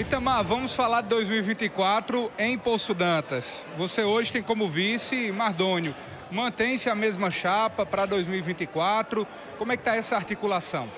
Itamar, vamos falar de 2024 em Poço Dantas. Você hoje tem como vice Mardônio. Mantém-se a mesma chapa para 2024? Como é que está essa articulação?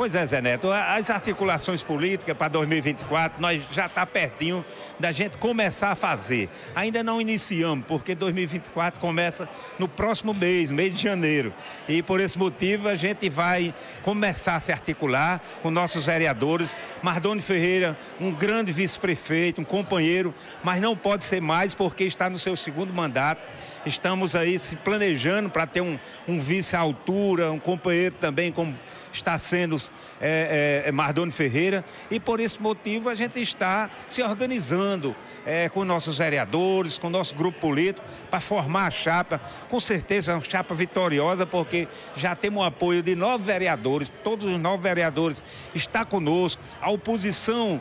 Pois é, Zé Neto, as articulações políticas para 2024, nós já está pertinho da gente começar a fazer. Ainda não iniciamos, porque 2024 começa no próximo mês, mês de janeiro. E por esse motivo a gente vai começar a se articular com nossos vereadores. Mardoni Ferreira, um grande vice-prefeito, um companheiro, mas não pode ser mais porque está no seu segundo mandato Estamos aí se planejando para ter um, um, vice à altura, um companheiro também, como está sendo é, é, é, Mardoni Ferreira. E por esse motivo a gente está se organizando é, com nossos vereadores, com nosso grupo político, para formar a chapa. Com certeza, uma chapa vitoriosa, porque já temos o apoio de nove vereadores, todos os nove vereadores estão conosco. A oposição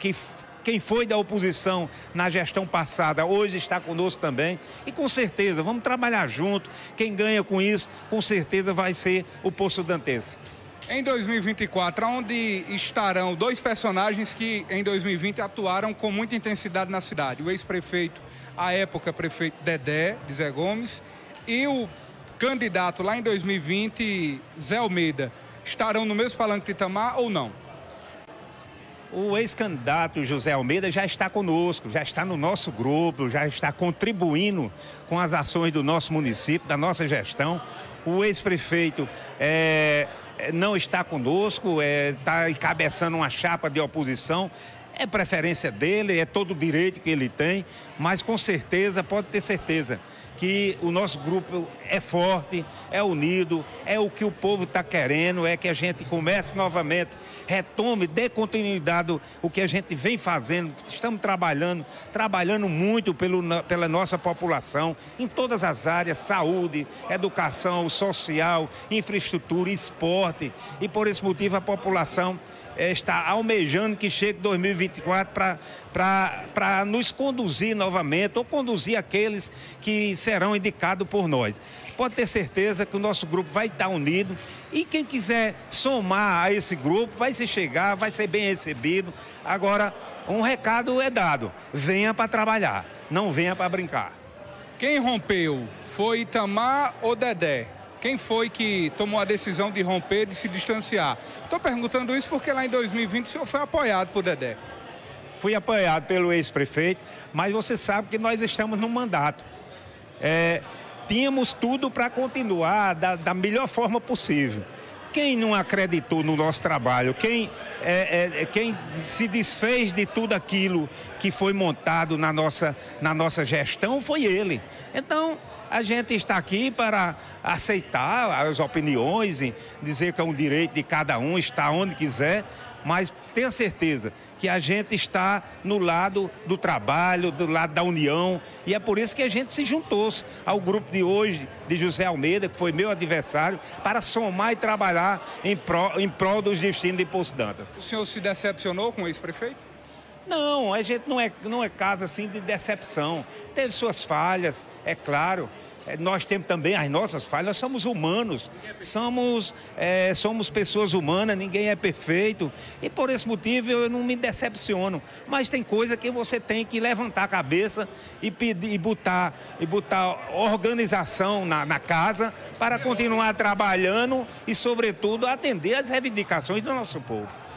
que quem foi da oposição na gestão passada hoje está conosco também. E com certeza, vamos trabalhar junto. Quem ganha com isso, com certeza vai ser o Poço Dantense. Em 2024, onde estarão dois personagens que em 2020 atuaram com muita intensidade na cidade. O ex-prefeito, à época prefeito Dedé, de Zé Gomes, e o candidato lá em 2020, Zé Almeida. Estarão no mesmo palanque de Itamar ou não? O ex-candidato José Almeida já está conosco, já está no nosso grupo, já está contribuindo com as ações do nosso município, da nossa gestão. O ex-prefeito é, não está conosco, está encabeçando uma chapa de oposição. É preferência dele, é todo o direito que ele tem, mas com certeza, pode ter certeza, que o nosso grupo é forte, é unido, é o que o povo está querendo, é que a gente comece novamente, retome, dê continuidade o que a gente vem fazendo. Estamos trabalhando, trabalhando muito pelo, pela nossa população, em todas as áreas, saúde, educação, social, infraestrutura, esporte. E por esse motivo a população é, está almejando que chegue 2024 para nos conduzir novamente ou conduzir aqueles que serão indicados por nós. Pode ter certeza que o nosso grupo vai estar unido e quem quiser somar a esse grupo vai se chegar, vai ser bem recebido. Agora, um recado é dado: venha para trabalhar, não venha para brincar. Quem rompeu foi Itamar ou Dedé? Quem foi que tomou a decisão de romper, de se distanciar? Estou perguntando isso porque lá em 2020 o senhor foi apoiado por Dedé. Fui apoiado pelo ex-prefeito, mas você sabe que nós estamos no mandato. É, tínhamos tudo para continuar da, da, melhor forma possível. Quem não acreditou no nosso trabalho, quem, é, é, quem se desfez de tudo aquilo que foi montado na nossa, na nossa gestão foi ele. Então, a gente está aqui para aceitar as opiniões, e dizer que é um direito de cada um estar onde quiser, mas tenha certeza que a gente está no lado do trabalho, do lado da união, e é por isso que a gente se juntou ao grupo de hoje, de José Almeida, que foi meu adversário, para somar e trabalhar em prol, em prol dos destinos de Poço Dantas. O senhor se decepcionou com o ex-prefeito? Não, a gente não é, não é caso assim de decepção. Teve suas falhas, é claro. É, nós temos também as nossas falhas, nós somos humanos, somos, é, somos pessoas humanas, ninguém é perfeito. E por esse motivo eu não me decepciono. Mas tem coisa que você tem que levantar a cabeça e pedir, e botar, e botar organização na, na casa para continuar trabalhando e, sobretudo, atender às reivindicações do nosso povo.